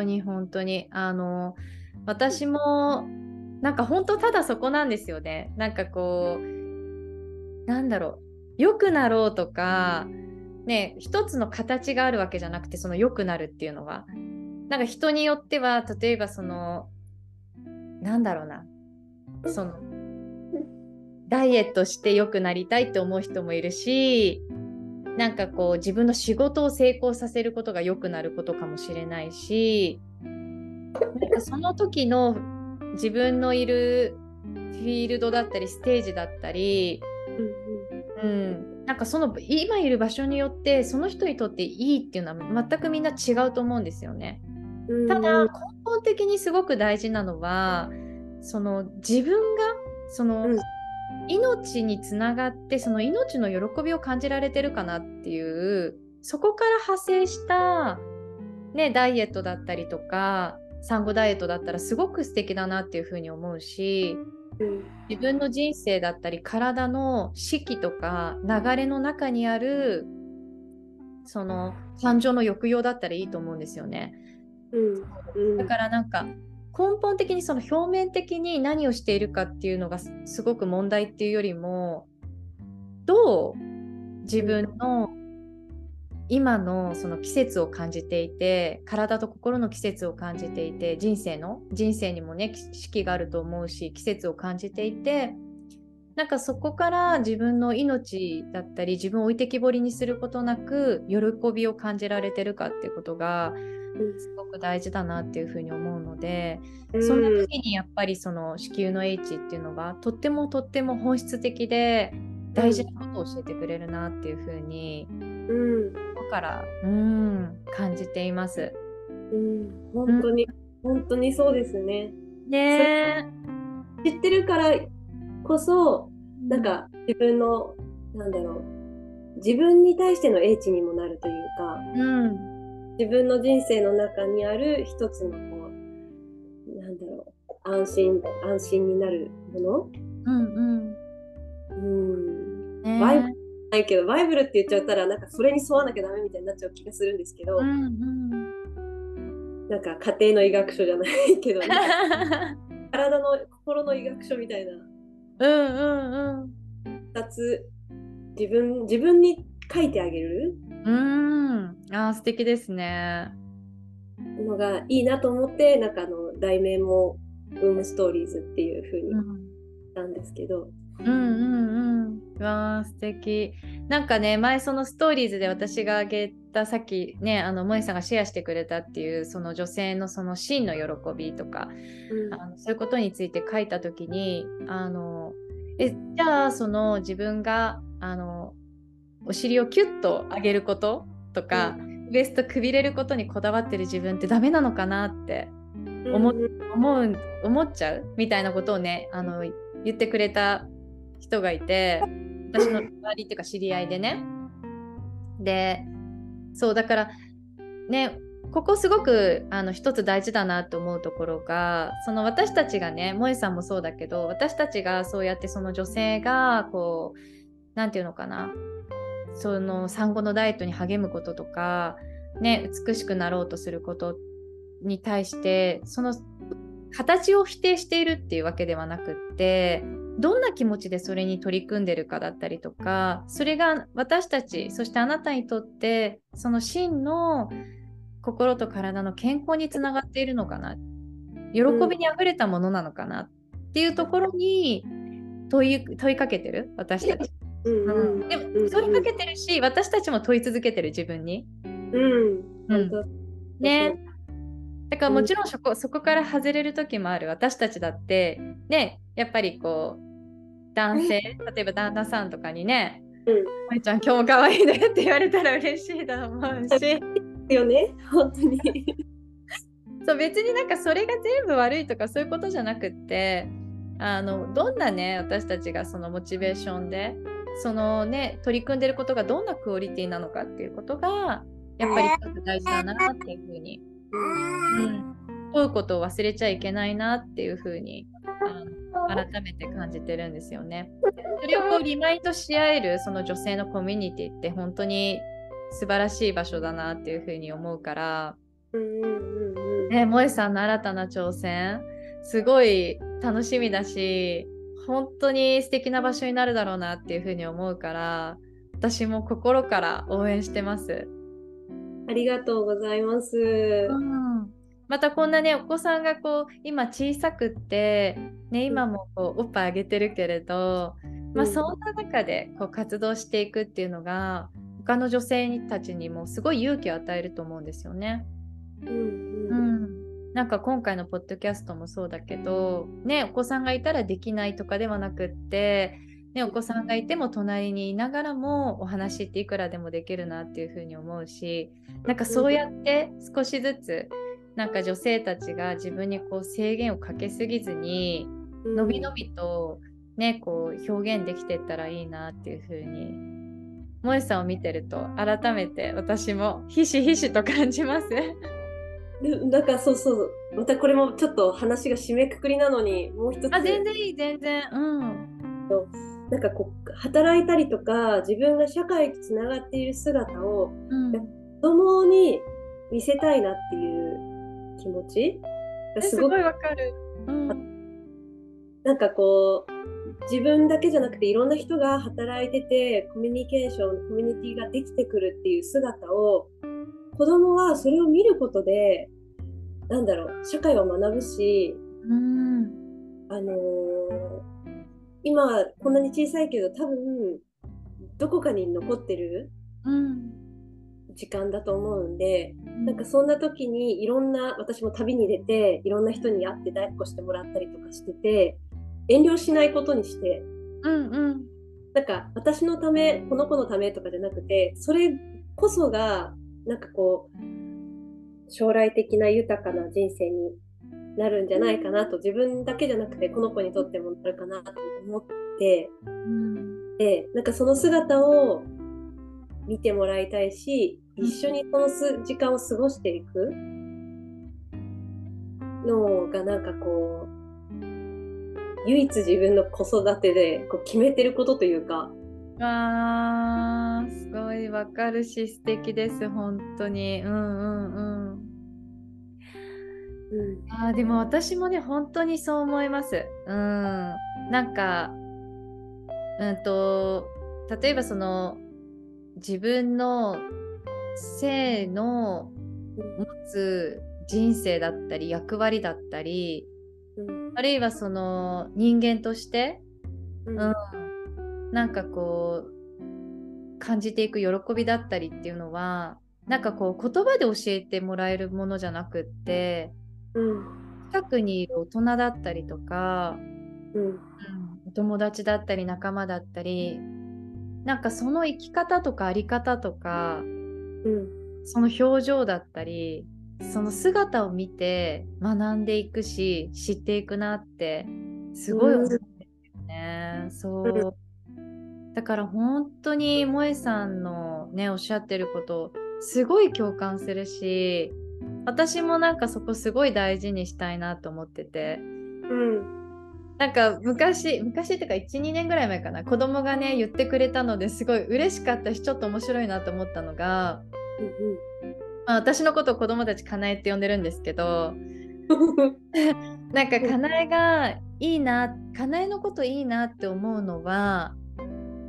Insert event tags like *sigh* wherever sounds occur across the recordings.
当に本当に。あの私もなんか本当ただそこなんですよね。なんかこうなんだろう。良くなろうとかね一つの形があるわけじゃなくてその良くなるっていうのは。なんか人によっては例えばそのなんだろうな。そのダイエットして良くなりたいって思う人もいるしなんかこう自分の仕事を成功させることが良くなることかもしれないしなんかその時の自分のいるフィールドだったりステージだったり、うん、うん、なんかその今いる場所によってその人にとっていいっていうのは全くみんな違うと思うんですよね。ただ根本的にすごく大事なのはその自分がその、うん、命につながってその命の喜びを感じられてるかなっていうそこから派生した、ね、ダイエットだったりとか産後ダイエットだったらすごく素敵だなっていうふうに思うし、うん、自分の人生だったり体の四季とか流れの中にあるその感情の抑揚だったらいいと思うんですよね。うん、だからなんか根本的にその表面的に何をしているかっていうのがすごく問題っていうよりもどう自分の今のその季節を感じていて体と心の季節を感じていて人生の人生にもね四季があると思うし季節を感じていてなんかそこから自分の命だったり自分を置いてきぼりにすることなく喜びを感じられてるかっていうことがすごく大事だなっていうふうに思うので、うん、そんな時にやっぱりその子宮の H っていうのはとってもとっても本質的で大事なことを教えてくれるなっていうふうに、うん、だからうん感じています。うん、本当に、うん、本当にそうですね。ね知ってるからこそなんか自分のなんだろう。自分に対しての英知にもなるというか、うん、自分の人生の中にある一つのこうなんだろう。安心安心になるもの？うんうん。うん、ね、バイブルないけどバイブルって言っちゃったらなんかそれに沿わなきゃダメみたいになっちゃう気がするんですけど、うんうん、なんか家庭の医学書じゃないけど、ね、*laughs* 体の心の医学書みたいなうんうんうん。2つ自分自分に書いてあげる？うん。あ素敵ですね。のがいいなと思ってなんかあの題名も「ウームストーリーズ」っていうふうにしたんですけど。うんうんうん。わあ素敵。なんかね前そのストーリーズで私があげたさっきねあの萌さんがシェアしてくれたっていうその女性のその真の喜びとか、うん、あのそういうことについて書いた時にあのえじゃあその自分があのお尻をキュッと上げることとか、うん、ウエストくびれることにこだわってる自分ってダメなのかなって思,、思う思っちゃうみたいなことをねあの言ってくれた人がいて私の周りっていうか知り合いでね。でそうだからねここすごくあの一つ大事だなと思うところがその私たちがね萌さんもそうだけど私たちがそうやってその女性がこう何て言うのかな。その産後のダイエットに励むこととか、ね、美しくなろうとすることに対してその形を否定しているっていうわけではなくってどんな気持ちでそれに取り組んでるかだったりとかそれが私たちそしてあなたにとってその真の心と体の健康につながっているのかな。喜びにあふれたものなのかな。っていうところに問い問いかけてる私たち。うん。でも問いかけてるし私たちも問い続けてる自分に。うん。うん、ねだからもちろんそこ,、そこから外れる時もある。私たちだってねやっぱりこう男性例えば旦那さんとかにね「うん、まいちゃん今日も可愛いね」って言われたら嬉しいと思うし。よね。本当に。*laughs* そう別になんかそれが全部悪いとかそういうことじゃなくってあのどんなね私たちがそのモチベーションでそのね取り組んでることがどんなクオリティなのかっていうことがやっぱり大事だなっていうふうに、うん、問うことを忘れちゃいけないなっていうふうに改めて感じてるんですよね。それをこうリマインドし合えるその女性のコミュニティって本当に素晴らしい場所だなっていうふうに思うからね、萌さんの新たな挑戦すごい楽しみだし本当に素敵な場所になるだろうなっていうふうに思うから私も心から応援してます。ありがとうございます。うん。またこんなねお子さんがこう今小さくって、ね、今もこうおっぱいあげてるけれど、まあ、そんな中でこう活動していくっていうのが他の女性たちにもすごい勇気を与えると思うんですよね。うん、うん。なんか今回のポッドキャストもそうだけど、ね、お子さんがいたらできないとかではなくって、ね、お子さんがいても隣にいながらもお話っていくらでもできるなっていうふうに思うしなんかそうやって少しずつなんか女性たちが自分にこう制限をかけすぎずにのびのびと、ね、こう表現できてったらいいなっていうふうに。萌さんを見てると改めて私もひしひしと感じます。*laughs* なんかそうそうまたこれもちょっと話が締めくくりなのにもう一つ。あ全然いい全然。うんなんかこう働いたりとか自分が社会とつながっている姿を、うん、子供に見せたいなっていう気持ちがすごいわかる、うん、なんかこう自分だけじゃなくていろんな人が働いててコミュニケーションコミュニティができてくるっていう姿を子供はそれを見ることでなんだろう社会を学ぶし、うん、あのー、今こんなに小さいけど多分どこかに残ってる時間だと思うんで、うん、なんかそんな時にいろんな私も旅に出ていろんな人に会って抱っこしてもらったりとかしてて遠慮しないことにして、うんうん、なんか私のためこの子のためとかじゃなくてそれこそがなんかこう将来的な豊かな人生になるんじゃないかなと自分だけじゃなくてこの子にとってもなるかなと思って、うん、でなんかその姿を見てもらいたいし一緒にその時間を過ごしていくのがなんかこう唯一自分の子育てでこう決めてることというか。あーすごいわかるし素敵です本当に。うんうんうんうん、あでも私もね本当にそう思います。うん、なんか、うんと、例えばその自分の性の持つ人生だったり役割だったり、うん、あるいはその人間として、うん、うん、なんかこう感じていく喜びだったりっていうのはなんかこう言葉で教えてもらえるものじゃなくってうん、近くにいる大人だったりとか、うん、うん、お友達だったり仲間だったりなんかその生き方とか在り方とか、うん、その表情だったりその姿を見て学んでいくし知っていくなってすごい思うんですよね。そう。だから本当に萌えさんのねおっしゃってることすごい共感するし私もなんかそこすごい大事にしたいなと思ってて、うん、なんか昔昔っていうか12年ぐらい前かな。子供がね言ってくれたのですごい嬉しかったしちょっと面白いなと思ったのが、うんうん。まあ、私のことを子供たちかなえって呼んでるんですけど *laughs* なんかかなえがいいなかなえのこといいなって思うのは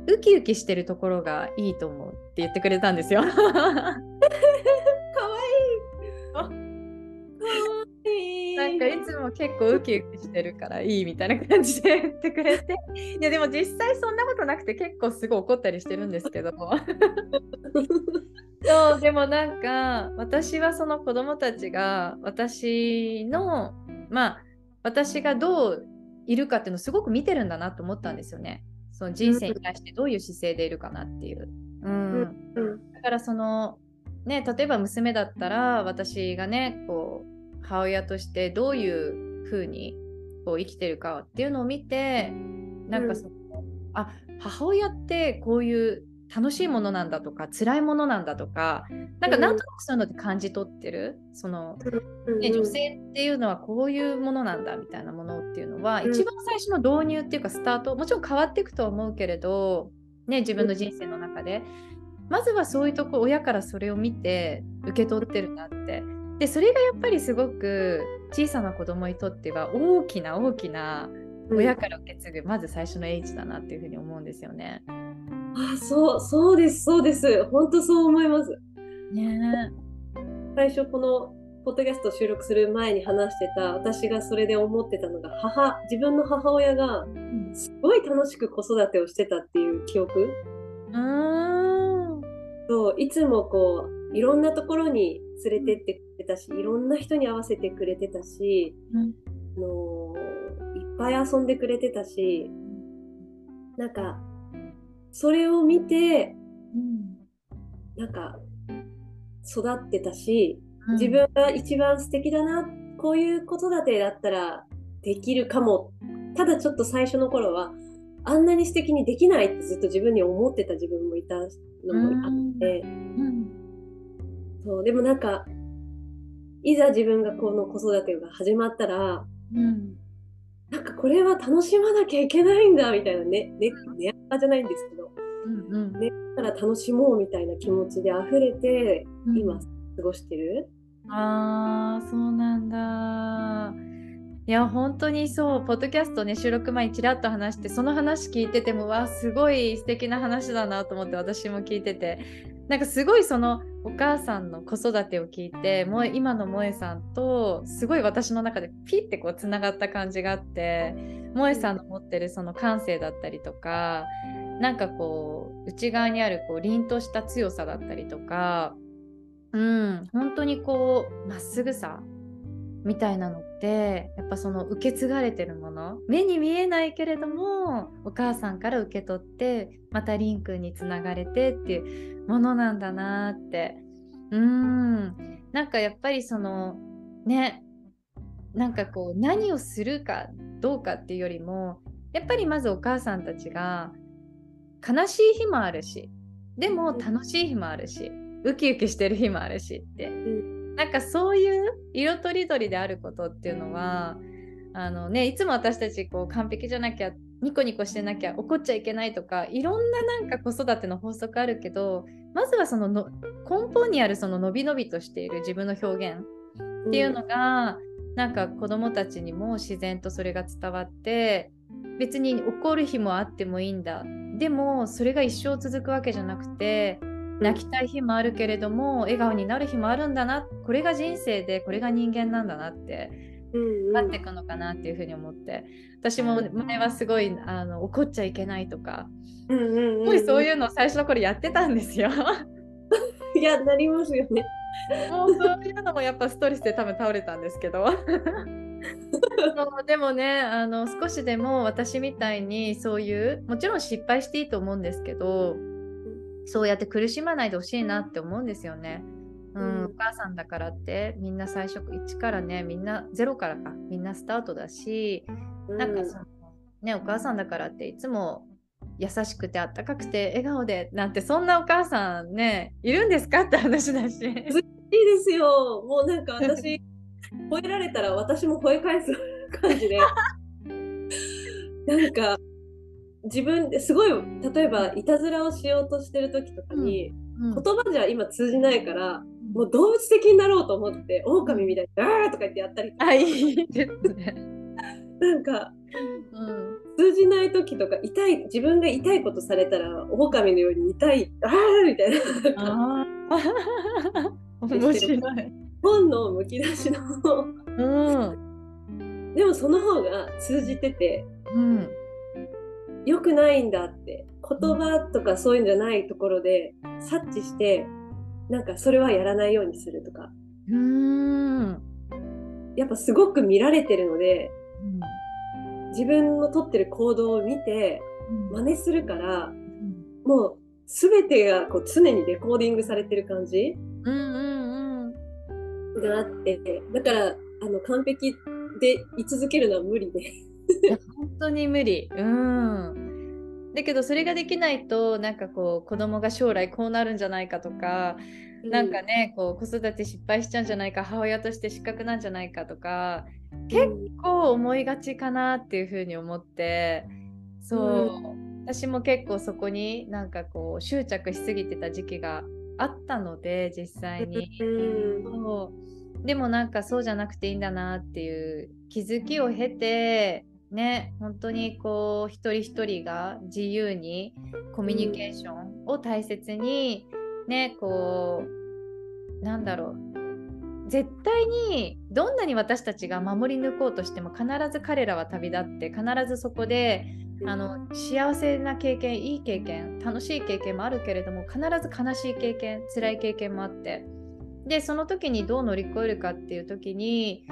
ウキウキしてるところがいいと思うって言ってくれたんですよ。*laughs* なんかいつも結構ウキウキしてるからいいみたいな感じで言ってくれて。*laughs* いやでも実際そんなことなくて結構すごい怒ったりしてるんですけど。*laughs* そうでもなんか私はその子供たちが私のまあ私がどういるかっていうのをすごく見てるんだなと思ったんですよね。その人生に対してどういう姿勢でいるかなっていう。うん、うん、だからそのね例えば娘だったら私がねこう母親としてどういうふうにこう生きてるかっていうのを見てなんかその、うん、あ母親ってこういう楽しいものなんだとか辛いものなんだとかなんかなんとなくそういうので感じ取ってる、うん、その、ね、女性っていうのはこういうものなんだみたいなものっていうのは、うん、一番最初の導入っていうかスタートもちろん変わっていくとは思うけれど、ね、自分の人生の中でまずはそういうとこ親からそれを見て受け取ってるなってでそれがやっぱりすごく小さな子供にとっては大きな大きな親から受け継ぐ、うん、まず最初の H だなっていうふうに思うんですよね。あそうそうですそうです本当そう思います。ね最初このポッドキャスト収録する前に話してた私がそれで思ってたのが母自分の母親がすごい楽しく子育てをしてたっていう記憶。うんそういつもこういろんなところに連れてってくれたしいろんな人に合わせてくれてたし、うん、あのいっぱい遊んでくれてたしなんかそれを見て、うん、なんか育ってたし、うん、自分が一番素敵だなこういう子育てだったらできるかも。ただちょっと最初の頃はあんなに素敵にできないってずっと自分に思ってた自分もいたのもあって、うん、そうでもなんかいざ自分がこの子育てが始まったら、うん、なんかこれは楽しまなきゃいけないんだみたいなねねねあじゃないんですけど、うんうん、ねから楽しもうみたいな気持ちで溢れて、今過ごしてる。あーそうなんだ。いや本当にそう。ポッドキャストね収録前にちらっと話してその話聞いててもわすごい素敵な話だなと思って私も聞いてて。なんかすごいそのお母さんの子育てを聞いてもう今の萌えさんとすごい私の中でピッてこうつながった感じがあって萌えさんの持ってるその感性だったりとかなんかこう内側にあるこう凛とした強さだったりとかうん本当にこうまっすぐさみたいなのってやっぱその受け継がれてるもの目に見えないけれどもお母さんから受け取ってまたりんくんにつながれてっていうものなんだなって。うん。なんかやっぱりそのねなんかこう何をするかどうかっていうよりもやっぱりまずお母さんたちが悲しい日もあるしでも楽しい日もあるしウキウキしてる日もあるしって、なんかそういう色とりどりであることっていうのはあのねいつも私たちこう完璧じゃなきゃニコニコしてなきゃ怒っちゃいけないとかいろんななんか子育ての法則あるけどまずはそのの根本にあるその伸び伸びとしている自分の表現っていうのが、うん、なんか子どもたちにも自然とそれが伝わって別に怒る日もあってもいいんだ。でもそれが一生続くわけじゃなくて泣きたい日もあるけれども笑顔になる日もあるんだな。これが人生でこれが人間なんだなってなっていくのかなっていうふうに思って。私も前はすごいあの怒っちゃいけないとか、すごいそういうのを最初の頃やってたんですよ。*laughs* いやなりますよね。もうそういうのもやっぱストレスで多分倒れたんですけど。そうでもねあの少しでも私みたいにそういうもちろん失敗していいと思うんですけどそうやって苦しまないでほしいなって思うんですよね。うん、お母さんだからって。みんな最初1からねみんな0からか。みんなスタートだし、うん、なんかそのねお母さんだからっていつも優しくてあったかくて笑顔でなんてそんなお母さんねいるんですかって話だし。いいですよ。もうなんか私吠えられたら私も吠え返す感じで。*laughs* なんか自分ですごい例えばいたずらをしようとしてる時とかに、言葉じゃ今通じないからもう動物的になろうと思って狼みたいに「あー!」とか言ってやったりとか。あいいですね。なんか、うん、通じない時とか痛い自分が痛いことされたら狼のように痛い「あー!」みたいな。あ面白い。本のむき出しの、うん、でもその方が通じてて、うん、よくないんだって言葉とかそういうんじゃないところで察知してなんかそれはやらないようにするとか。うん。やっぱすごく見られてるので、うん、自分のとってる行動を見て真似するから、うん、もう全てがこう常にレコーディングされてる感じ、うんうんうん、があってだからあの完璧で居続けるのは無理で本当に無理。うん。だけどそれができないとなんかこう子供が将来こうなるんじゃないかとか、うん、なんかねこう子育て失敗しちゃうんじゃないか母親として失格なんじゃないかとか結構思いがちかなっていうふうに思ってそう、うん、私も結構そこになんかこう執着しすぎてた時期があったので実際に。うん、でもなんかそうじゃなくていいんだなっていう気づきを経てね本当にこう一人一人が自由にコミュニケーションを大切にねこうなんだろう。絶対にどんなに私たちが守り抜こうとしても必ず彼らは旅立って必ずそこであの幸せな経験いい経験楽しい経験もあるけれども必ず悲しい経験辛い経験もあって。でその時にどう乗り越えるかっていう時に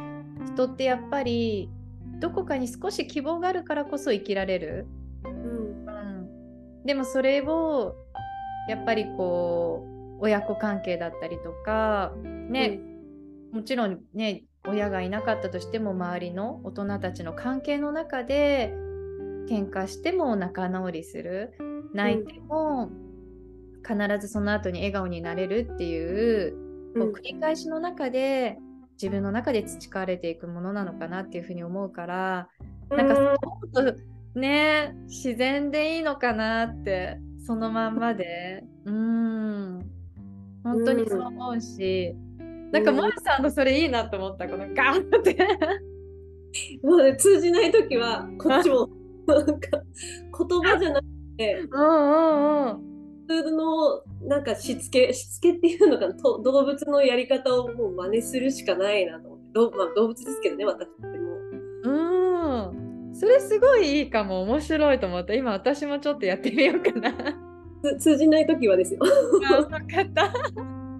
人ってやっぱりどこかに少し希望があるからこそ生きられる、うん、うん、でもそれをやっぱりこう親子関係だったりとかね、うん、もちろんね親がいなかったとしても周りの大人たちの関係の中で喧嘩しても仲直りする。泣いても必ずその後に笑顔になれるっていうこう繰り返しの中で自分の中で培われていくものなのかなっていうふうに思うからなんかもっとね自然でいいのかなってそのまんまで。うん。本当にそう思うし、なんか萌さんのそれいいなと思ったこのガーって。もうね通じない時はこっちもなんか言葉じゃなくて。うんうんうんのなんかしつけしつけっていうのかなと動物のやり方をもう真似するしかないなと思ってど、まあ、動物ですけどね私っても。うんそれすごいいいかも面白いと思った今私もちょっとやってみようかな。通じない時はですよ。あ分かった。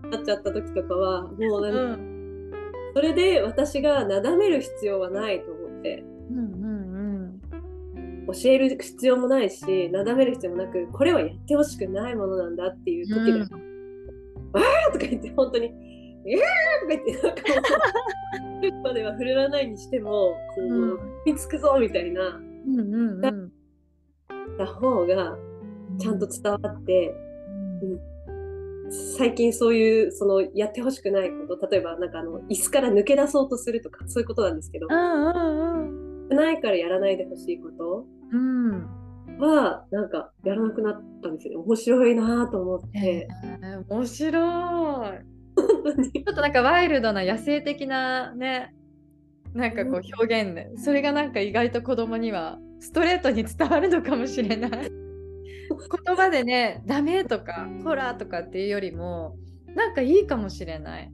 なっちゃった時とかはもうなんか、うん、それで私がなだめる必要はないと思って。うんうん教える必要もないしなだめる必要もなくこれはやってほしくないものなんだっていう時で、うん、わーとか言って本当に「えー!」とか言ってなんかもう *laughs* までは振るわないにしてもこう、うん、見つくぞみたいな、うんうんうん、た方がちゃんと伝わって、うん、最近そういうそのやってほしくないこと例えばなんかあの椅子から抜け出そうとするとかそういうことなんですけど。うんうんうん。ないからやらないでほしいことは、なんかやらなくなったんですよ面白いなと思って。えー、面白い。ちょっとなんかワイルドな野生的なねなんかこう表現ね、それがなんか意外と子供にはストレートに伝わるのかもしれない。言葉でね、ダメとか、ホラーとかっていうよりも、なんかいいかもしれない。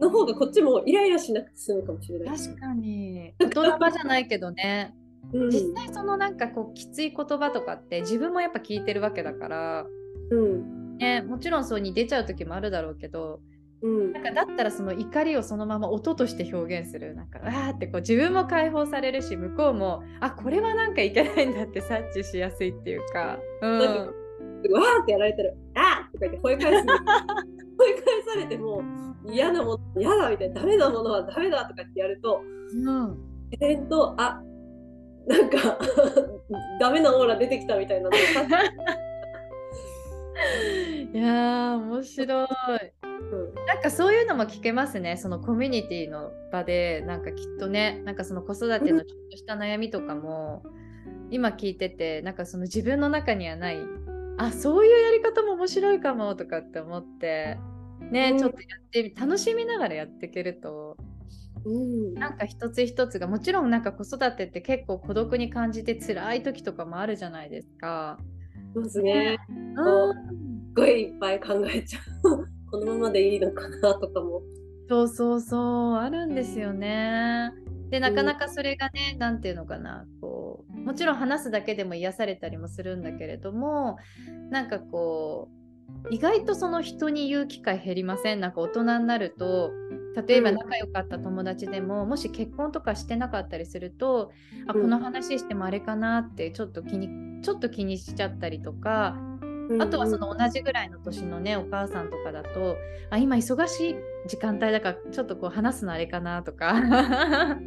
の方がこっちもイライラしなくて済むかもしれない。確かに。言葉じゃないけどね。うん、実際そのなんかこうきつい言葉とかって自分もやっぱ聞いてるわけだから、うん。ね、もちろんそうに出ちゃう時もあるだろうけど、うん、なんかだったらその怒りをそのまま音として表現する。なんかわーってこう自分も解放されるし向こうもあこれはなんかいけないんだって察知しやすいっていうか。うん、わーってやられてる「あー!」とか言って吠え返す追い *laughs* 返されても嫌なもの嫌だみたいなダメなものはダメだとかってやると、うん、自然とあなんか *laughs* ダメなオーラ出てきたみたいなの。いや面白い、うん、なんかそういうのも聞けますね。そのコミュニティの場でなんかきっとねなんかその子育てのちょっとした悩みとかも、今聞いててなんかその自分の中にはないあそういうやり方も面白いかもとかって思ってね、うん、ちょっとやって楽しみながらやっていけると、うん、なんか一つ一つがもちろんなんか子育てって結構孤独に感じて辛い時とかもあるじゃないですか。そうですね。すごいいっぱい考えちゃう。*laughs* このままでいいのかなとかも。そうそうそうあるんですよね。でなかなかそれがね何、うん、て言うのかなこうもちろん話すだけでも癒されたりもするんだけれどもなんかこう意外とその人に言う機会減りません？なんか大人になると例えば仲良かった友達でも、うん、もし結婚とかしてなかったりすると、うん、あこの話してもあれかなってちょっと気にちょっと気にしちゃったりとかあとはその同じぐらいの年のねお母さんとかだとあ今忙しい時間帯だからちょっとこう話すのあれかなとか。*laughs* なんか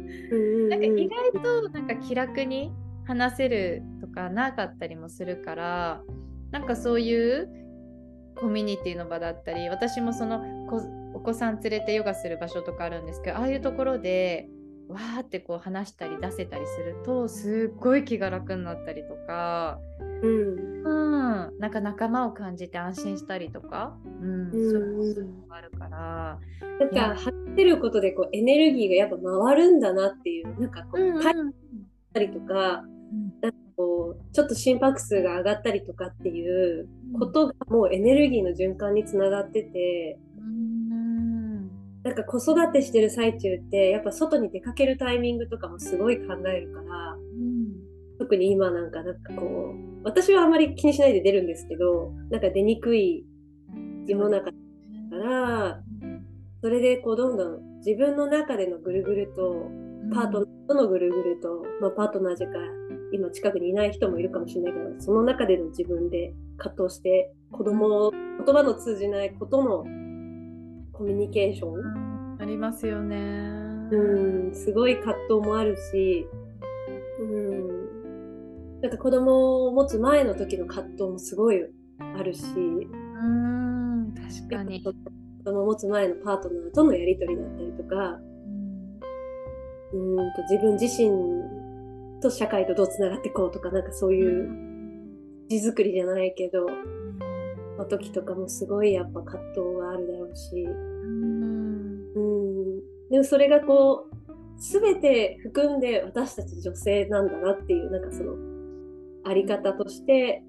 意外となんか気楽に話せるとかなかったりもするからなんかそういうコミュニティの場だったり私もそのお子さん連れてヨガする場所とかあるんですけどああいうところでわーってこう話したり出せたりするとすっごい気が楽になったりとか、うん、うん、なんか仲間を感じて安心したりとか、うん、うん、そういうのがあるから。なんか張ってることでこうエネルギーがやっぱ回るんだなっていうなんかこう、うんうん、たりとか、なんかこうちょっと心拍数が上がったりとかっていうことがもうエネルギーの循環につながってて。なんか子育てしてる最中ってやっぱ外に出かけるタイミングとかもすごい考えるから、うん、特に今なんかなんかこう私はあまり気にしないで出るんですけどなんか出にくい世の中だから、それでこうどんどん自分の中でのぐるぐるとパートナーとのぐるぐると、まあ、パートナーじゃか今近くにいない人もいるかもしれないけどその中での自分で葛藤して子供言葉の通じないことのコミュニケーション、ありますよね。うんすごい葛藤もあるし。うん。なんか子供を持つ前の時の葛藤もすごいあるし。うん確かに。子供を持つ前のパートナーとのやり取りだったりとか。うんと自分自身と社会とどうつながっていこうとかなんかそういう字作りじゃないけどの時とかもすごいやっぱ葛藤があるだろうし、うん、でもそれがこう全て含んで私たち女性なんだなっていうなんかそのあり方として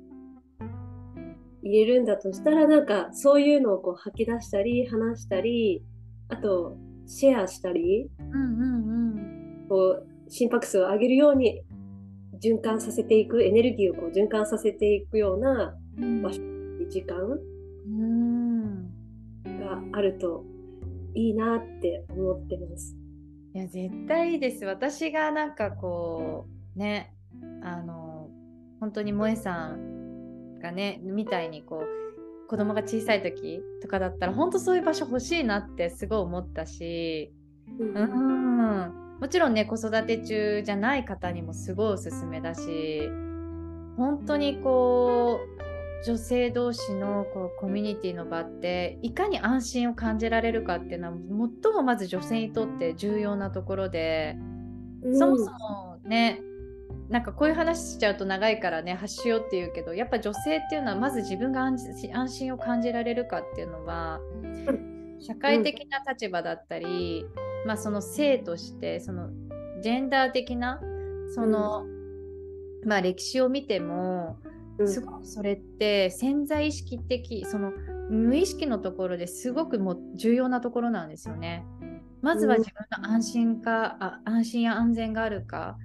入れるんだとしたらなんかそういうのをこう吐き出したり話したりあとシェアしたり、うんうんうん、こう心拍数を上げるように循環させていくエネルギーをこう循環させていくような場所時間があるといいなって思ってます。いや絶対いいです。私がなんかこうねあの本当に萌えさんがねみたいにこう子供が小さい時とかだったら本当そういう場所欲しいなってすごい思ったし、うん、うん。もちろんね子育て中じゃない方にもすごいおすすめだし本当にこう女性同士のこうコミュニティの場っていかに安心を感じられるかっていうのは最もまず女性にとって重要なところで、うん、そもそもねなんかこういう話しちゃうと長いからね発しようっていうけどやっぱ女性っていうのはまず自分が安心を感じられるかっていうのは社会的な立場だったり、うん、まあその性としてそのジェンダー的なその、うん、まあ歴史を見てもすごくそれって潜在意識的その無意識のところですごくも重要なところなんですよね。まずは自分の安心か、あ安心や安全があるか、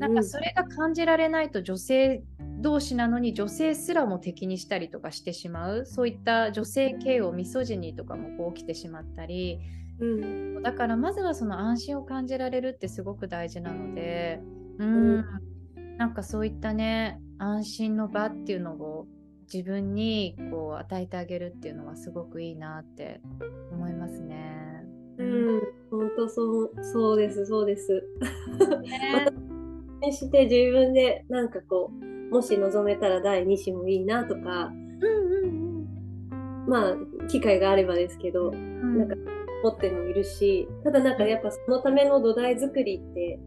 なんかそれが感じられないと女性同士なのに女性すらも敵にしたりとかしてしまう。そういった女性系をミソジニーとかもこう起きてしまったり、うん、だからまずはその安心を感じられるってすごく大事なので、うん、うん、なんかそういったね安心の場っていうのを自分にこう与えてあげるっていうのはすごくいいなって思いますね。うん、本当そうそうですそうです。ね、して自分でなんかこうもし望めたら第2子もいいなとか、うんうんうん、まあ機会があればですけど、うん、なんか持ってもいるしただなんかやっぱそのための土台作りって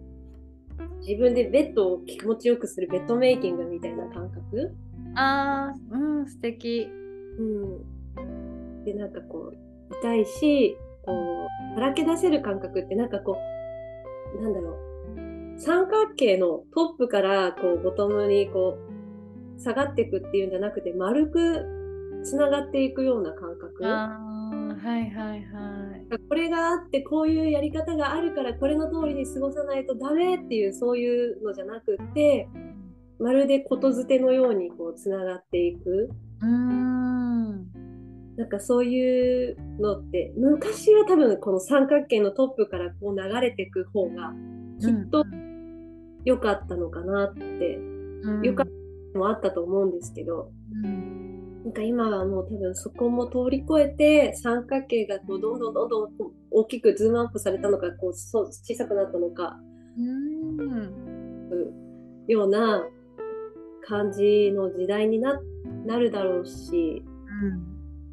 自分でベッドを気持ちよくするベッドメイキングみたいな感覚？あーうん素敵。うん。でなんかこう痛いしこうばらけ出せる感覚ってなんかこうなんだろう三角形のトップからこうボトムにこう下がっていくっていうんじゃなくて丸くつながっていくような感覚？はいはいはい。これがあってこういうやり方があるからこれの通りに過ごさないとダメっていうそういうのじゃなくってまるでことづてのようにこうつながっていく。うん。なんかそういうのって昔は多分この三角形のトップからこう流れていく方がきっと良かったのかなって、うん、良かったもあったと思うんですけど、うん、なんか今はもう多分そこも通り越えて三角形がこうどんどんどんどん大きくズームアップされたのかこうそう小さくなったのかうん。ような感じの時代にななるだろうし、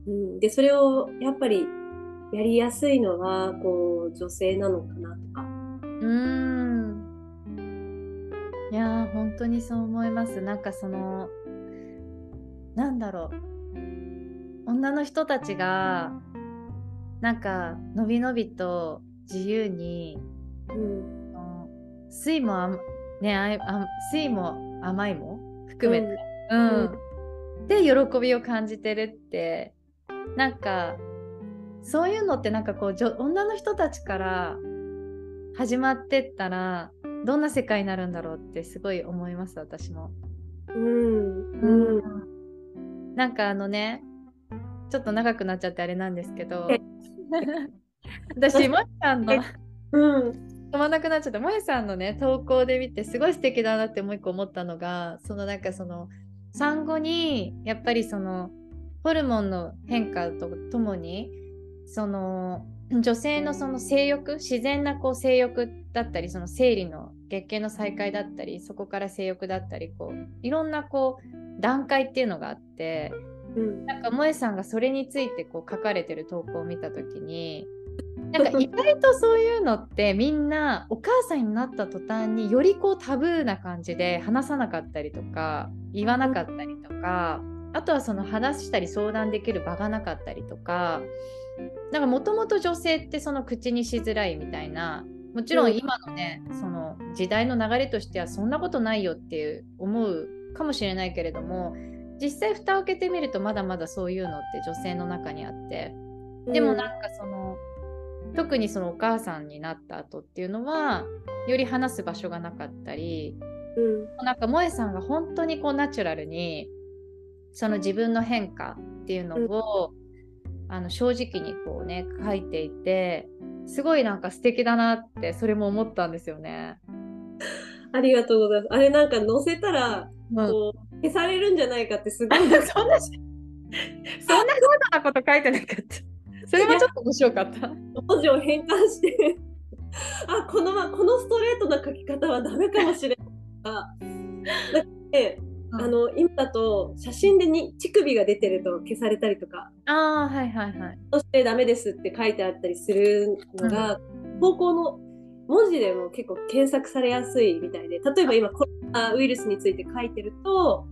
うん、うん、でそれをやっぱりやりやすいのはこう女性なのかなとか、うん。いや本当にそう思います。なんかそのなんだろう。女の人たちがなんかのびのびと自由に、うん、水もあねあ水も甘いも含めて、うん、うん、で喜びを感じてるって。なんかそういうのってなんかこう女の人たちから始まってったらどんな世界になるんだろうってすごい思います私も。うん、うん、なんかあのねちょっと長くなっちゃってあれなんですけど *laughs* 私もえさんのうん。止まんなくなっちゃったもえさんのね投稿で見てすごい素敵だなってもう一個思ったのがそのなんかその産後にやっぱりそのホルモンの変化とともにその女性のその性欲自然なこう性欲だったりその生理の月経の再開だったりそこから性欲だったりこういろんなこう段階っていうのがあって、うん、なんか萌さんがそれについてこう書かれてる投稿を見た時に *laughs* なんか意外とそういうのってみんなお母さんになった途端によりこうタブーな感じで話さなかったりとか言わなかったりとかあとはその話したり相談できる場がなかったりとかなんかもともと女性ってその口にしづらいみたいなもちろん今のね、うん、その時代の流れとしてはそんなことないよっていう思うかもしれないけれども実際蓋を開けてみるとまだまだそういうのって女性の中にあってでもなんかその、うん、特にそのお母さんになった後っていうのはより話す場所がなかったり、うん、なんか萌えさんが本当にこうナチュラルにその自分の変化っていうのを、うん、あの正直にこうね書いていてすごいなんか素敵だなってそれも思ったんですよね。ありがとうございます。あれなんか載せたら、こう消されるんじゃないかってすごい *laughs* そんなそんなことなこと書いてなかった。それはちょっと面白かった。文字を変換してあこのまこのストレートな書き方はダメかもしれないとか。だってあの今だと写真でに乳首が出てると消されたりとか。あはいはいはい。そしてダメですって書いてあったりするのが、うん、投稿の文字でも結構検索されやすいみたいで例えば今コロナウイルスについて書いてると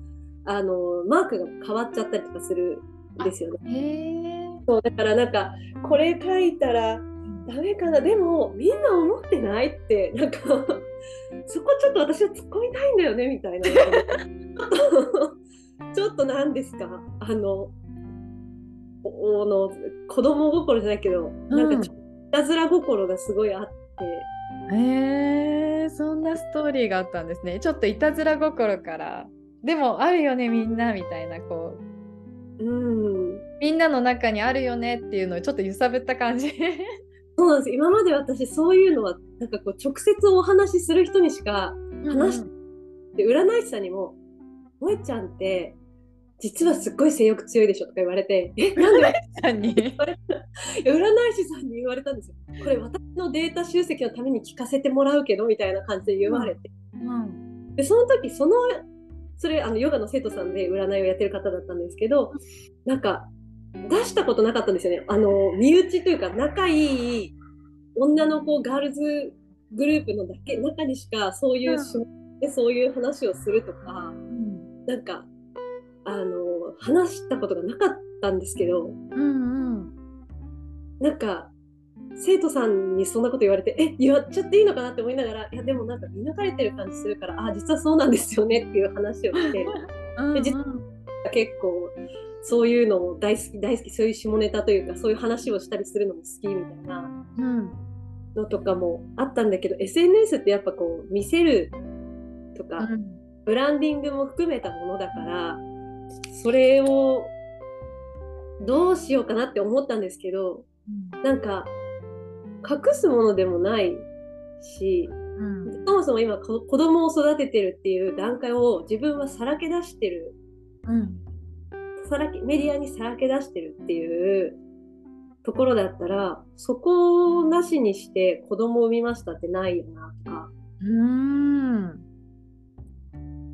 あのマークが変わっちゃったりとかするんですよね。そうだからなんかこれ書いたらダメかな。でもみんな思ってないってなんかそこちょっと私は突っ込みたいんだよねみたいな。*laughs* ちょっと何ですか？あのおの子供心じゃないけど、うん、なんかいたずら心がすごいあって。へえー、そんなストーリーがあったんですね。ちょっといたずら心から。でもあるよねみんなみたいなこう、うん、みんなの中にあるよねっていうのをちょっと揺さぶった感じそうなんです今まで私そういうのはなんかこう直接お話しする人にしか話して、うん、占い師さんにも「萌ちゃんって実はすっごい性欲強いでしょ」とか言われて「えなんで?」さんに？*laughs* 占い師さんに言われたんですよ。これ私のデータ集積のために聞かせてもらうけどみたいな感じで言われて。うん、うん、でその時そのそれあのヨガの生徒さんで占いをやってる方だったんですけどなんか出したことなかったんですよね。あの身内というか仲いい女の子ガールズグループのだけ中にしかそういう、うん、そういう話をするとか、うん、なんかあの話したことがなかったんですけど、うんうん、なんか生徒さんにそんなこと言われてえ言っちゃっていいのかなって思いながらいやでもなんか見抜かれてる感じするからあ実はそうなんですよねっていう話をして、*laughs* うんうん、で実は結構そういうのも大好き大好きそういう下ネタというかそういう話をしたりするのも好きみたいなのとかもあったんだけど、うん、SNS ってやっぱこう見せるとか、うん、ブランディングも含めたものだからそれをどうしようかなって思ったんですけど、うん、なんか隠すものでもないし、うん、そもそも今子供を育ててるっていう段階を自分はさらけ出してる、うん、さらけメディアにさらけ出してるっていうところだったらそこをなしにして子供を産みましたってないよなとか。うん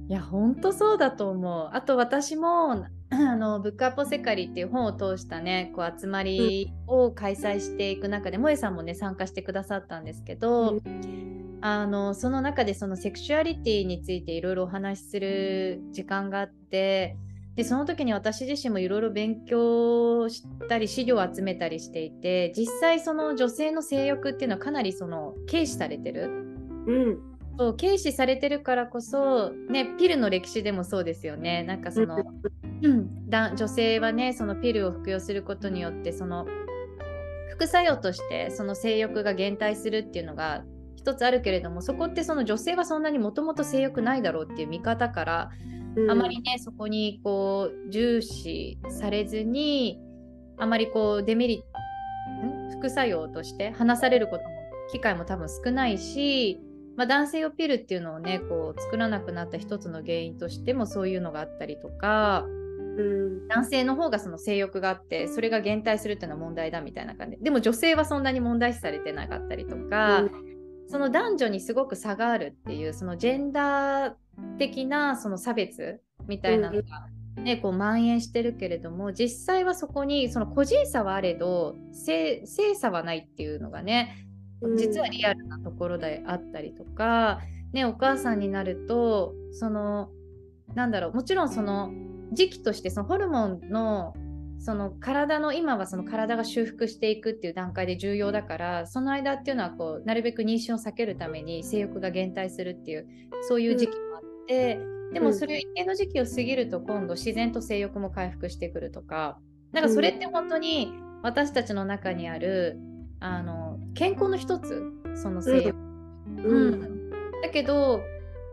いや本当そうだと思う。あと私も *clears throat* あのブックアポセカリっていう本を通したねこう集まりを開催していく中で、うん、萌さんもね参加してくださったんですけど、うん、あのその中でそのセクシュアリティについていろいろお話しする時間があってでその時に私自身もいろいろ勉強したり資料を集めたりしていて実際その女性の性欲っていうのはかなりその軽視されてる。うんそう軽視されてるからこそ、ね、ピルの歴史でもそうですよね。なんかその、うん、だ女性はねそのピルを服用することによってその副作用としてその性欲が減退するっていうのが一つあるけれどもそこってその女性はそんなにもともと性欲ないだろうっていう見方から、うん、あまりねそこにこう重視されずにあまりこうデメリット副作用として話されることも機会も多分少ないし、まあ、男性用ピルっていうのをねこう作らなくなった一つの原因としてもそういうのがあったりとか。うん、男性の方がその性欲があってそれが減退するっていうのは問題だみたいな感じ。でも女性はそんなに問題視されてなかったりとか、うん、その男女にすごく差があるっていうそのジェンダー的なその差別みたいなのが、ね、こう蔓延してるけれども実際はそこにその個人差はあれど性差はないっていうのがね実はリアルなところであったりとか、ね、お母さんになるとそのなんだろうもちろんその時期としてそのホルモンのその体の今はその体が修復していくっていう段階で重要だからその間っていうのはこうなるべく妊娠を避けるために性欲が減退するっていうそういう時期もでもそれ一定の時期を過ぎると今度自然と性欲も回復してくるとか。なんかそれって本当に私たちの中にあるあの健康の一つその性欲、うん、うん、だけど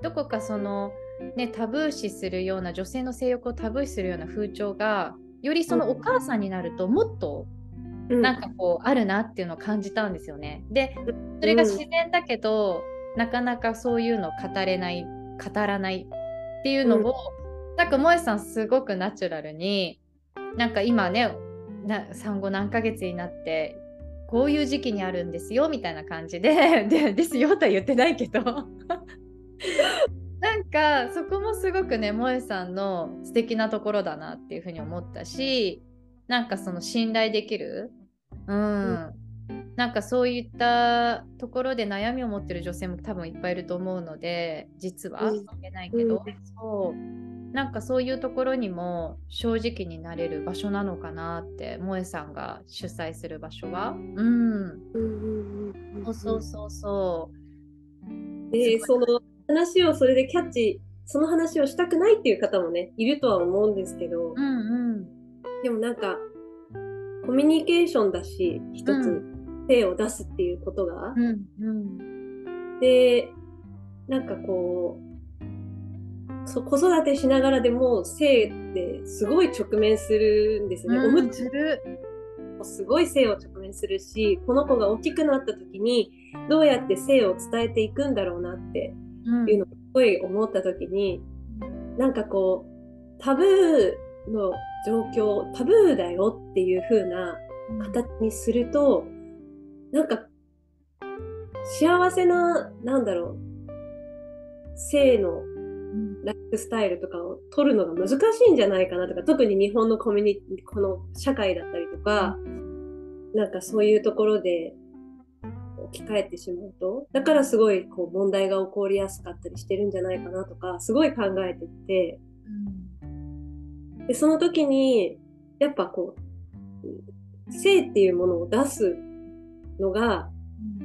どこかそのねタブー視するような女性の性欲をタブー視するような風潮がよりそのお母さんになるともっとなんかこうあるなっていうのを感じたんですよね。でそれが自然だけど、なかなかそういうの語れない語らないっていうのを、うん、なんか萌さんすごくナチュラルになんか今ねな産後何ヶ月になってこういう時期にあるんですよみたいな感じで *laughs* でですよとは言ってないけど。*laughs* なんかそこもすごくね萌えさんの素敵なところだなっていうふうに思ったしなんかその信頼できるうん、うん、なんかそういったところで悩みを持ってる女性も多分いっぱいいると思うので実は。関係ないけど、うん、そう。なんかそういうところにも正直になれる場所なのかなって萌えさんが主催する場所は。うん、そうそうそうそう。でその話をそれでキャッチその話をしたくないっていう方もねいるとは思うんですけど、うんうん、でもなんかコミュニケーションだし一つ手を出すっていうことが、うんうん、でなんかこうそ子育てしながらでも性ってすごい直面するんですよね。うん、おむつる。すごい性を直面するしこの子が大きくなった時にどうやって性を伝えていくんだろうなっていうのをすごい思った時に、うん、なんかこうタブーの状況タブーだよっていう風な形にすると、うん、なんか幸せななんだろう。性のライフスタイルとかを取るのが難しいんじゃないかなとか特に日本のコミュニこの社会だったりとか、なんかそういうところで置き換えてしまうとだからすごいこう問題が起こりやすかったりしてるんじゃないかなとかすごい考えてて、うん、でその時にやっぱこう性っていうものを出すのが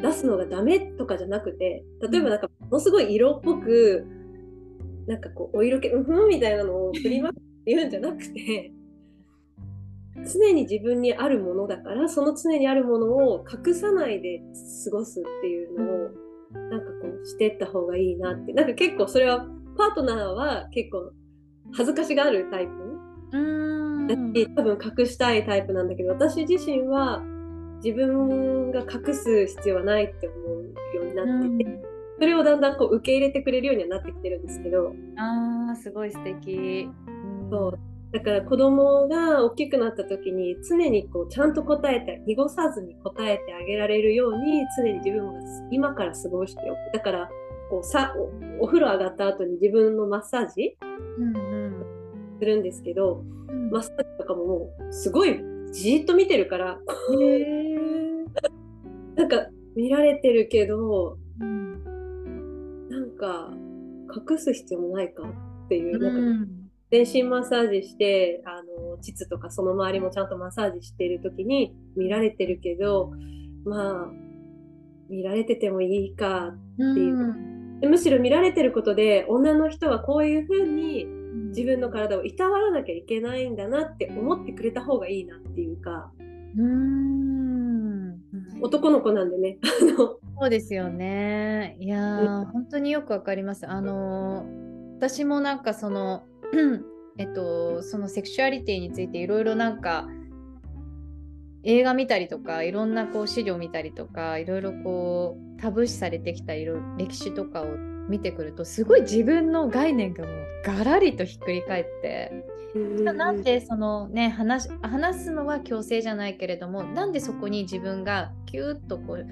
出すのがダメとかじゃなくて例えばなんかものすごい色っぽくなんかこうお色気うんふんみたいなのを振りまくっていうんじゃなくて *laughs* 常に自分にあるものだからその常にあるものを隠さないで過ごすっていうのをなんかこうしてった方がいいなって。なんか結構それはパートナーは結構恥ずかしがるタイプ。だし多分隠したいタイプなんだけど私自身は自分が隠す必要はないって思うようになってて。それをだんだんこう受け入れてくれるようにはなってきてるんですけど。あーすごい素敵、うん、そう。だから子供が大きくなった時に常にこうちゃんと答えて濁さずに答えてあげられるように常に自分が今から過ごしておく。だからこうさお風呂上がった後に自分のマッサージ、うんうん、するんですけど、うん、マッサージとかももうすごいじっと見てるからなんか見られてるけど、うん、か隠す必要もないかっていう、なんか全身マッサージしてあの膣とかその周りもちゃんとマッサージしてる時に見られてるけどまあ見られててもいいかっていう、うむしろ見られてることで女の人はこういうふうに自分の体をいたわらなきゃいけないんだなって思ってくれた方がいいなっていうか。うん男の子なんでね。そうですよね。いや本当によくわかります。あの私もなんかその *clears throat* えっとそのセクシュアリティについていろいろなんか映画見たりとかいろんなこう資料見たりとかいろいろこうタブー視されてきたいろ歴史とかを見てくるとすごい自分の概念がもうガラリとひっくり返って、なんでそのね話話すのは強制じゃないけれどもなんでそこに自分がキューッとこう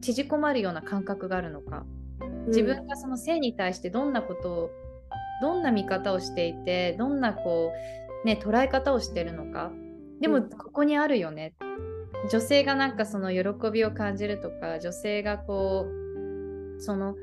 縮こまるような感覚があるのか。自分がその性に対してどんなことをどんな見方をしていてどんなこうね捉え方をしてるのか。でもここにあるよね。女性がなんかその喜びを感じるとか女性がこうその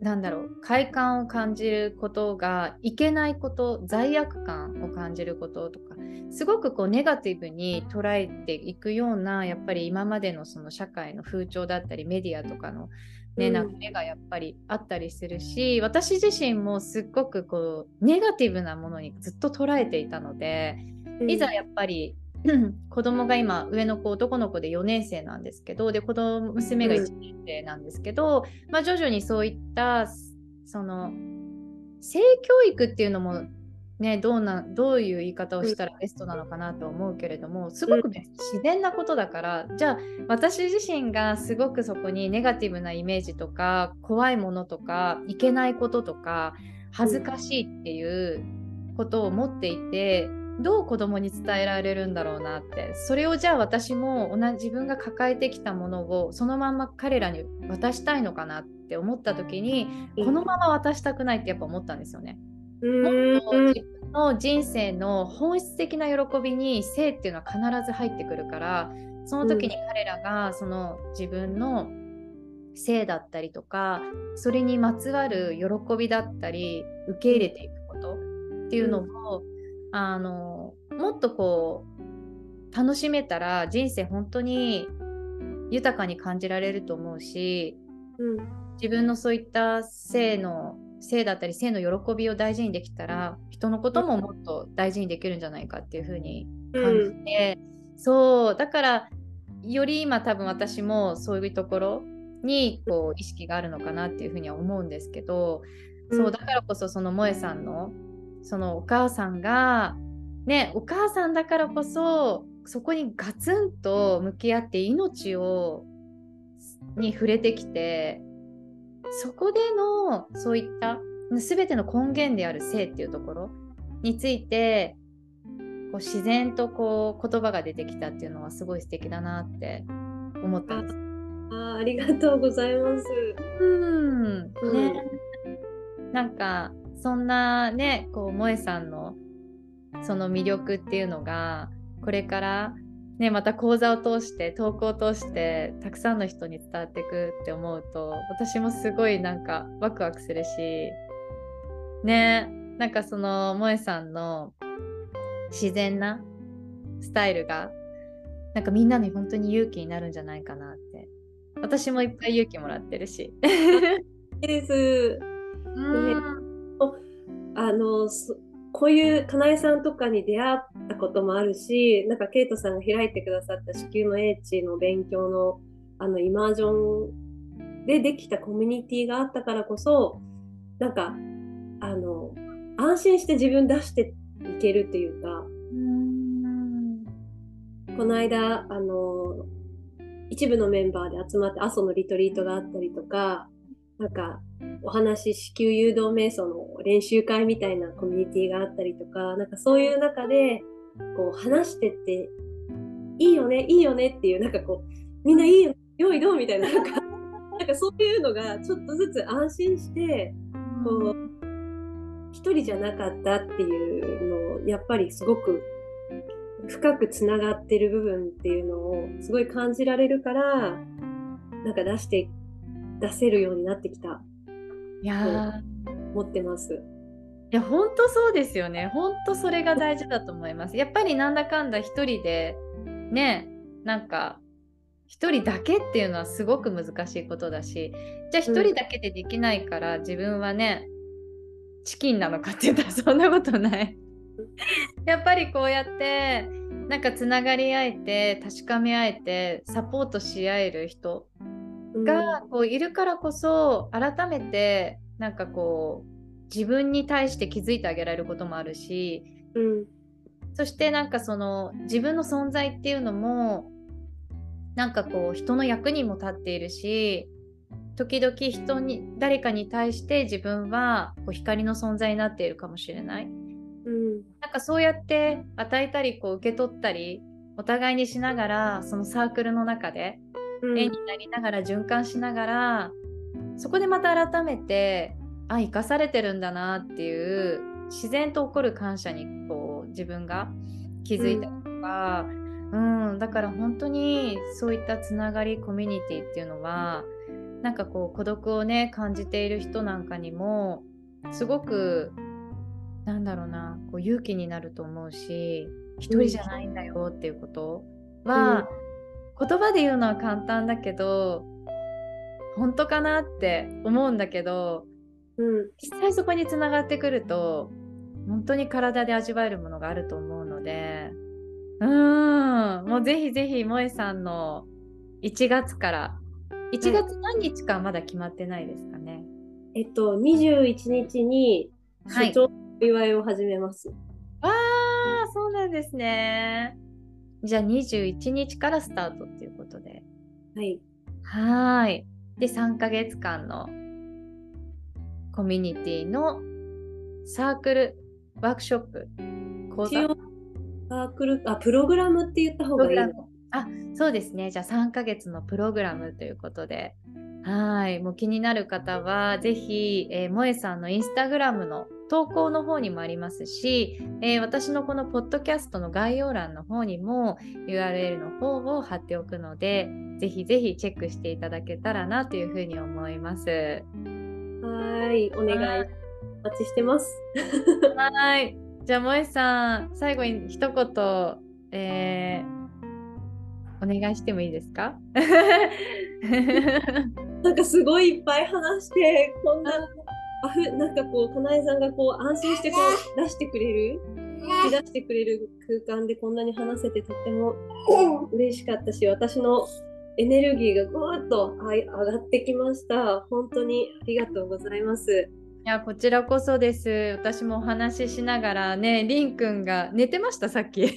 なんだろう快感を感じることがいけないこと罪悪感を感じることとかすごくこうネガティブに捉えていくようなやっぱり今までのその社会の風潮だったりメディアとかのね、流れがやっぱりあったりするし私自身もすっごくこうネガティブなものにずっと捉えていたのでいざやっぱり *laughs* 子供が今上の子男の子で4年生なんですけどで子供娘が1年生なんですけど、うん、まあ、徐々にそういったその性教育っていうのもねどうなどういう言い方をしたらベストなのかなと思うけれどもすごく、ね、自然なことだからじゃあ私自身がすごくそこにネガティブなイメージとか怖いものとかいけないこととか恥ずかしいっていうことを持っていてどう子供に伝えられるんだろうなって。それをじゃあ私も同じ自分が抱えてきたものをそのまま彼らに渡したいのかなって思った時にこのまま渡したくないってやっぱ思ったんですよね。もっと自分の人生の本質的な喜びに性っていうのは必ず入ってくるからその時に彼らがその自分の性だったりとかそれにまつわる喜びだったり受け入れていくことっていうのを、うんあのもっとこう楽しめたら人生本当に豊かに感じられると思うし、うん、自分のそういった性の性だったり性の喜びを大事にできたら人のことももっと大事にできるんじゃないかっていうふうに感じて、うん、そうだからより今多分私もそういうところにこう意識があるのかなっていうふうには思うんですけど、うん、そうだからこそその萌えさんのそのお母さんがねお母さんだからこそそこにガツンと向き合って命をに触れてきてそこでのそういった全ての根源である性っていうところについてこう自然とこう言葉が出てきたっていうのはすごい素敵だなって思ったんです。あありがとうございます。うん。ね、うん、なんかそんなねこう萌さんのその魅力っていうのがこれからねまた講座を通して投稿を通してたくさんの人に伝わっていくって思うと私もすごいなんかワクワクするしねなんかその萌さんの自然なスタイルがなんかみんなに本当に勇気になるんじゃないかなって私もいっぱい勇気もらってるし。です。*laughs* うんあのこういうかなえさんとかに出会ったこともあるしなんかケイトさんが開いてくださった子宮の英知の勉強のあのイマージョンでできたコミュニティがあったからこそなんかあの安心して自分出していけるっていうかこの間あの一部のメンバーで集まって阿蘇のリトリートがあったりとかなんかお話子宮誘導瞑想の練習会みたいなコミュニティがあったりとかなんかそういう中でこう話してっていいよねいいよねっていうなんかこうみんないいよいどうみたいななんかなんかそういうのがちょっとずつ安心してこう一人じゃなかったっていうのをやっぱりすごく深くつながってる部分っていうのをすごい感じられるからなんか出して出せるようになってきた。いや思ってます。いや本当そうですよね。本当それが大事だと思います。やっぱりなんだかんだ一人でねなんか一人だけっていうのはすごく難しいことだしじゃあ一人だけでできないから自分はね、チキンなのかって言ったら *laughs* そんなことない。やっぱりこうやってなんかつながり合えて確かめ合えてサポートし合える人がこういるからこそ改めてなんかこう自分に対して気づいてあげられることもあるし、うん、そしてなんかその自分の存在っていうのもなんかこう人の役にも立っているし時々人に誰かに対して自分はこう光の存在になっているかもしれない、うん、なんかそうやって与えたりこう受け取ったりお互いにしながらそのサークルの中で絵になりながら循環しながら、そこでまた改めてあ生かされてるんだなっていう自然と起こる感謝にこう自分が気づいたりとか、うん、うん、だから本当にそういったつながりコミュニティっていうのはなんかこう孤独をね感じている人なんかにもすごくなんだろうなこう勇気になると思うし一人じゃないんだよっていうことは、うん、言葉で言うのは簡単だけど本当かなって思うんだけど、うん、実際そこにつながってくると本当に体で味わえるものがあると思うのでうんもうぜひぜひ萌えさんの1月から1月何日かまだ決まってないですかね。えっと、21日に所長の祝いを始めます。はい、ああ、そうなんですね。じゃあ21日からスタートっていうことで。はい。はい。で、3ヶ月間のコミュニティのサークル、ワークショップ、講座。サークル、あ、プログラムって言った方がいいあそうですねじゃあ3ヶ月のプログラムということではいもう気になる方は是非、えー、萌えさんのインスタグラムの投稿の方にもありますし、えー、私のこのポッドキャストの概要欄の方にも URL の方を貼っておくのでぜひぜひチェックしていただけたらなというふうに思います。はいお願いお待ちしてます。はいじゃあ萌えさん最後に一言、えーお願いしてもいいですか？*laughs* なんかすごいいっぱい話してこんなあふなんかこうかなえさんがこう安心してこう出してくれる？引き出してくれる空間でこんなに話せてとっても嬉しかったし私のエネルギーがぐわっと上がってきました。本当にありがとうございます。いやこちらこそです。私もお話ししながらねりんくんが寝てました？さっき。寝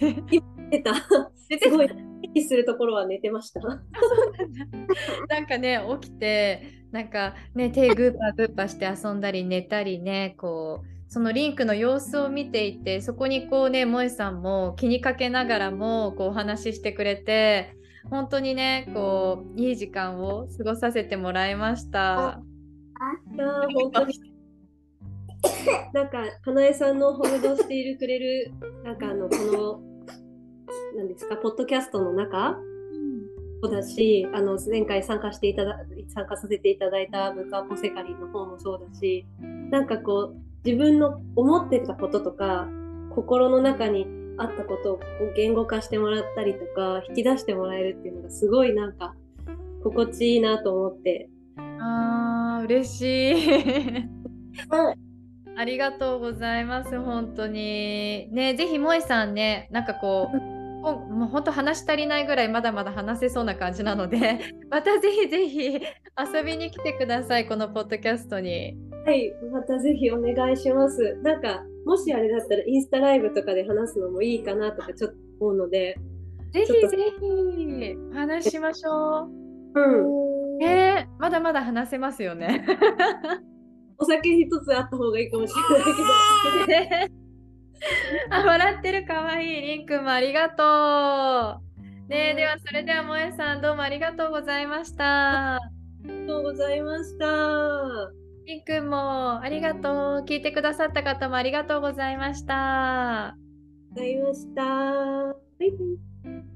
てた。*laughs* 寝てた息するところは寝てました。*laughs* なんかね起きてなんかね手グーパーグーパーして遊んだり寝たりねこうそのリンクの様子を見ていてそこにこうね萌さんも気にかけながらもこうお話ししてくれて本当にねこういい時間を過ごさせてもらいました。本当に *laughs* なんかかなえさんのホールドしているくれるなんかあのこのなんですか？ポッドキャストの中、うん、だしあの前回参加していただ参加させていただいたブカポセカリの方もそうだしなんかこう自分の思ってたこととか心の中にあったことを言語化してもらったりとか引き出してもらえるっていうのがすごいなんか心地いいなと思って。あー嬉しい。はい。ありがとうございます本当に。ねぜひ萌さんねなんかこうもう本当話し足りないぐらいまだまだ話せそうな感じなので *laughs* またぜひぜひ遊びに来てくださいこのポッドキャストに。はいまたぜひお願いします。なんかもしあれだったらインスタライブとかで話すのもいいかなとかちょっと思うのでぜひぜひ話しましょう。うん、えー、まだまだ話せますよね。お酒一つあった方がいいかもしれないけど。*laughs* *laughs* あ笑ってるかわいいりんくんもありがとう。ねではそれではもえさんどうもありがとうございました。ありがとうございました。りんくんもありがとう。聞いてくださった方もありがとうございました。ございました。バイバイ。